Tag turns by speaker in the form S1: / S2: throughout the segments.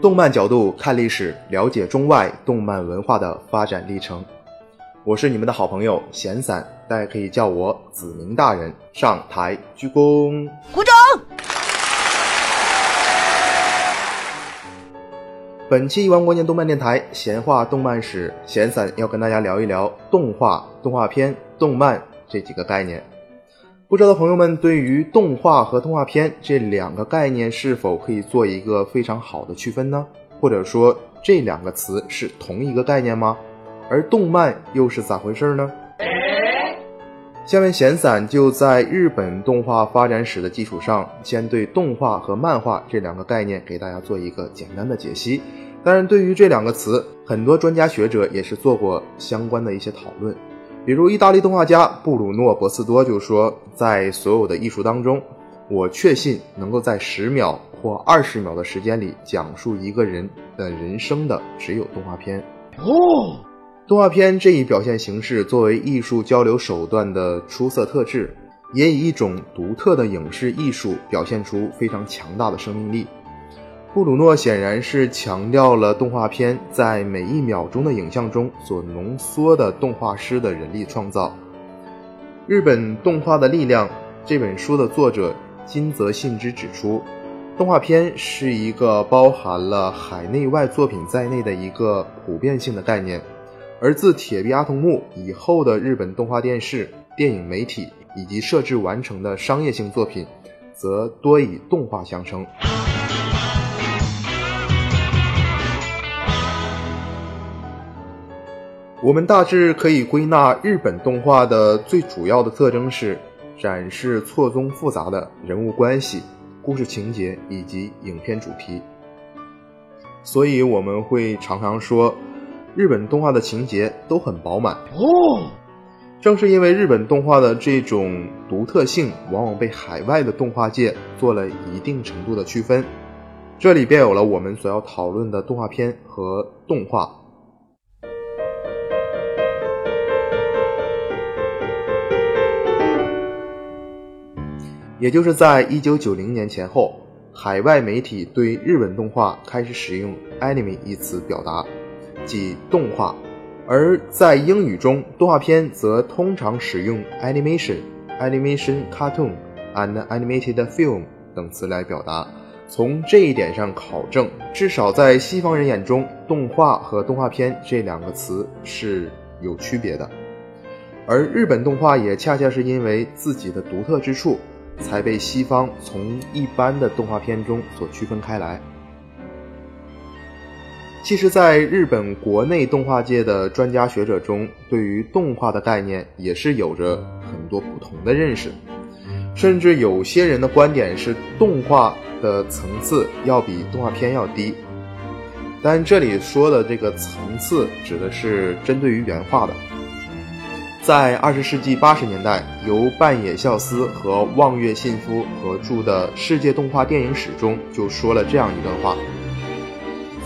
S1: 动漫角度看历史，了解中外动漫文化的发展历程。我是你们的好朋友闲散，大家可以叫我子明大人。上台鞠躬，
S2: 鼓掌。
S1: 本期一万光年动漫电台闲话动漫史，闲散要跟大家聊一聊动画、动画片、动漫这几个概念。不知道朋友们对于动画和动画片这两个概念是否可以做一个非常好的区分呢？或者说这两个词是同一个概念吗？而动漫又是咋回事呢？下面闲散就在日本动画发展史的基础上，先对动画和漫画这两个概念给大家做一个简单的解析。当然，对于这两个词，很多专家学者也是做过相关的一些讨论。比如，意大利动画家布鲁诺·博斯多就说：“在所有的艺术当中，我确信能够在十秒或二十秒的时间里讲述一个人的人生的，只有动画片。”哦，动画片这一表现形式作为艺术交流手段的出色特质，也以一种独特的影视艺术表现出非常强大的生命力。布鲁诺显然是强调了动画片在每一秒钟的影像中所浓缩的动画师的人力创造。日本动画的力量这本书的作者金泽信之指出，动画片是一个包含了海内外作品在内的一个普遍性的概念，而自铁臂阿童木以后的日本动画电视、电影媒体以及设置完成的商业性作品，则多以动画相称。我们大致可以归纳日本动画的最主要的特征是展示错综复杂的人物关系、故事情节以及影片主题。所以我们会常常说，日本动画的情节都很饱满哦。正是因为日本动画的这种独特性，往往被海外的动画界做了一定程度的区分。这里便有了我们所要讨论的动画片和动画。也就是在一九九零年前后，海外媒体对日本动画开始使用 “anime” 一词表达，即动画；而在英语中，动画片则通常使用 “animation”、“animation cartoon” and “animated film” 等词来表达。从这一点上考证，至少在西方人眼中，动画和动画片这两个词是有区别的。而日本动画也恰恰是因为自己的独特之处。才被西方从一般的动画片中所区分开来。其实，在日本国内动画界的专家学者中，对于动画的概念也是有着很多不同的认识，甚至有些人的观点是动画的层次要比动画片要低。但这里说的这个层次，指的是针对于原画的。在二十世纪八十年代，由半野孝司和望月信夫合著的《世界动画电影史》中就说了这样一段话：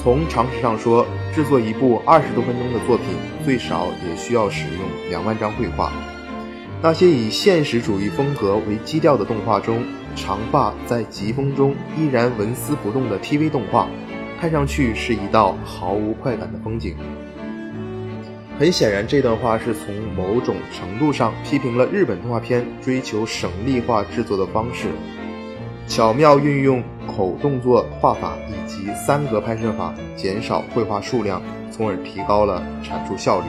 S1: 从常识上说，制作一部二十多分钟的作品，最少也需要使用两万张绘画。那些以现实主义风格为基调的动画中，长发在疾风中依然纹丝不动的 TV 动画，看上去是一道毫无快感的风景。很显然，这段话是从某种程度上批评了日本动画片追求省力化制作的方式，巧妙运用口动作画法以及三格拍摄法，减少绘画数量，从而提高了产出效率。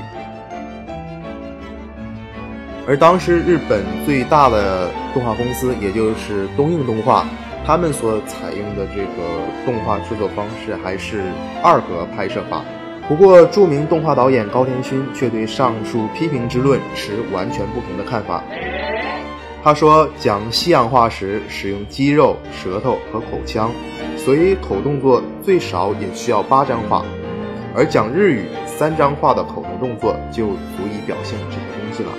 S1: 而当时日本最大的动画公司，也就是东映动画，他们所采用的这个动画制作方式还是二格拍摄法。不过，著名动画导演高田勋却对上述批评之论持完全不同的看法。他说，讲西洋话时使用肌肉、舌头和口腔，所以口动作最少也需要八张画，而讲日语三张画的口头动作就足以表现这些东西了。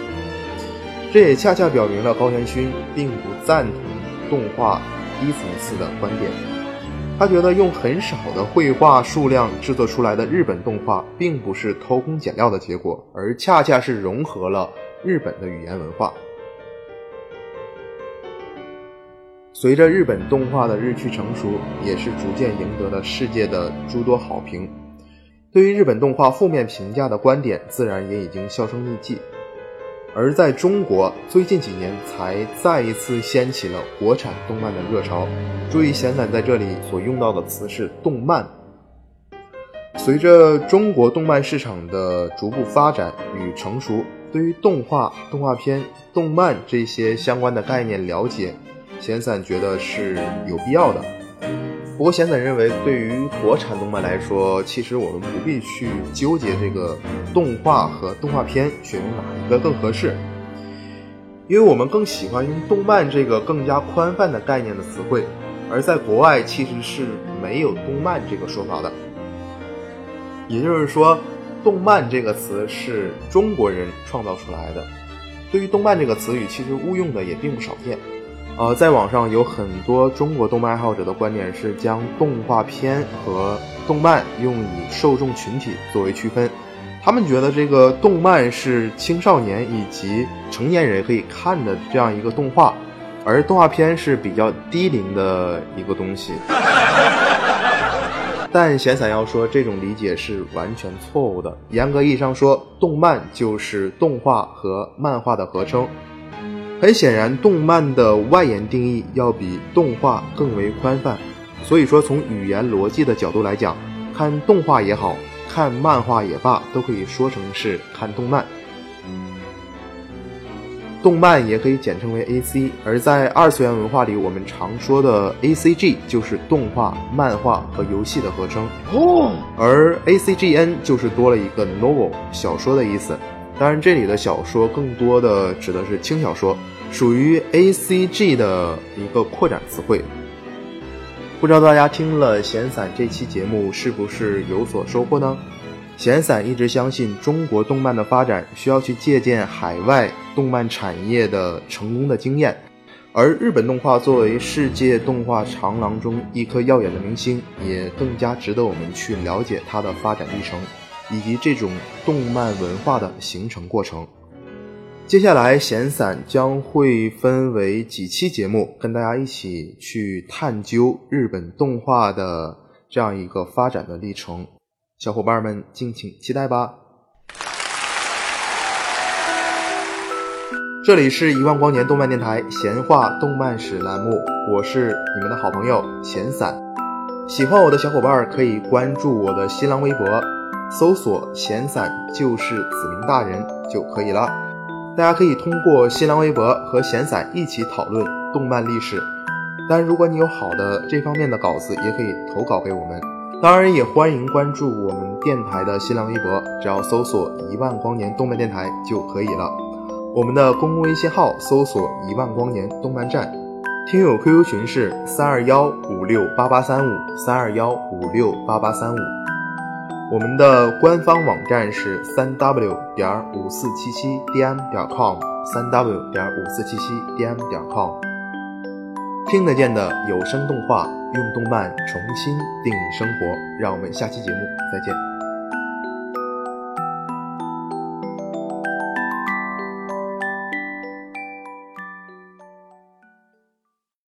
S1: 这也恰恰表明了高田勋并不赞同动画低层次的观点。他觉得用很少的绘画数量制作出来的日本动画，并不是偷工减料的结果，而恰恰是融合了日本的语言文化。随着日本动画的日趋成熟，也是逐渐赢得了世界的诸多好评。对于日本动画负面评价的观点，自然也已经销声匿迹。而在中国，最近几年才再一次掀起了国产动漫的热潮。注意，闲散在这里所用到的词是“动漫”。随着中国动漫市场的逐步发展与成熟，对于动画、动画片、动漫这些相关的概念了解，闲散觉得是有必要的。不过，闲散认为，对于国产动漫来说，其实我们不必去纠结这个动画和动画片选用哪一个更合适，因为我们更喜欢用“动漫”这个更加宽泛的概念的词汇，而在国外其实是没有“动漫”这个说法的。也就是说，“动漫”这个词是中国人创造出来的。对于“动漫”这个词语，其实误用的也并不少见。呃，在网上有很多中国动漫爱好者的观点是将动画片和动漫用以受众群体作为区分，他们觉得这个动漫是青少年以及成年人可以看的这样一个动画，而动画片是比较低龄的一个东西。但闲散要说这种理解是完全错误的，严格意义上说，动漫就是动画和漫画的合称。很显然，动漫的外延定义要比动画更为宽泛，所以说从语言逻辑的角度来讲，看动画也好看漫画也罢，都可以说成是看动漫。动漫也可以简称为 A C，而在二次元文化里，我们常说的 A C G 就是动画、漫画和游戏的合称。哦，而 A C G N 就是多了一个 novel 小说的意思。当然，这里的小说更多的指的是轻小说，属于 A C G 的一个扩展词汇。不知道大家听了闲散这期节目是不是有所收获呢？闲散一直相信，中国动漫的发展需要去借鉴海外动漫产业的成功的经验，而日本动画作为世界动画长廊中一颗耀眼的明星，也更加值得我们去了解它的发展历程。以及这种动漫文化的形成过程。接下来，闲散将会分为几期节目，跟大家一起去探究日本动画的这样一个发展的历程。小伙伴们，敬请期待吧！这里是一万光年动漫电台闲话动漫史栏目，我是你们的好朋友闲散。喜欢我的小伙伴可以关注我的新浪微博。搜索“闲散就是子明大人”就可以了。大家可以通过新浪微博和闲散一起讨论动漫历史。当然，如果你有好的这方面的稿子，也可以投稿给我们。当然，也欢迎关注我们电台的新浪微博，只要搜索“一万光年动漫电台”就可以了。我们的公共微信号搜索“一万光年动漫站”，听友 QQ 群是三二幺五六八八三五三二幺五六八八三五。我们的官方网站是三 w 点五四七七 dm 点 com，三 w 点五四七七 dm 点 com。听得见的有声动画，用动漫重新定义生活。让我们下期节目再见。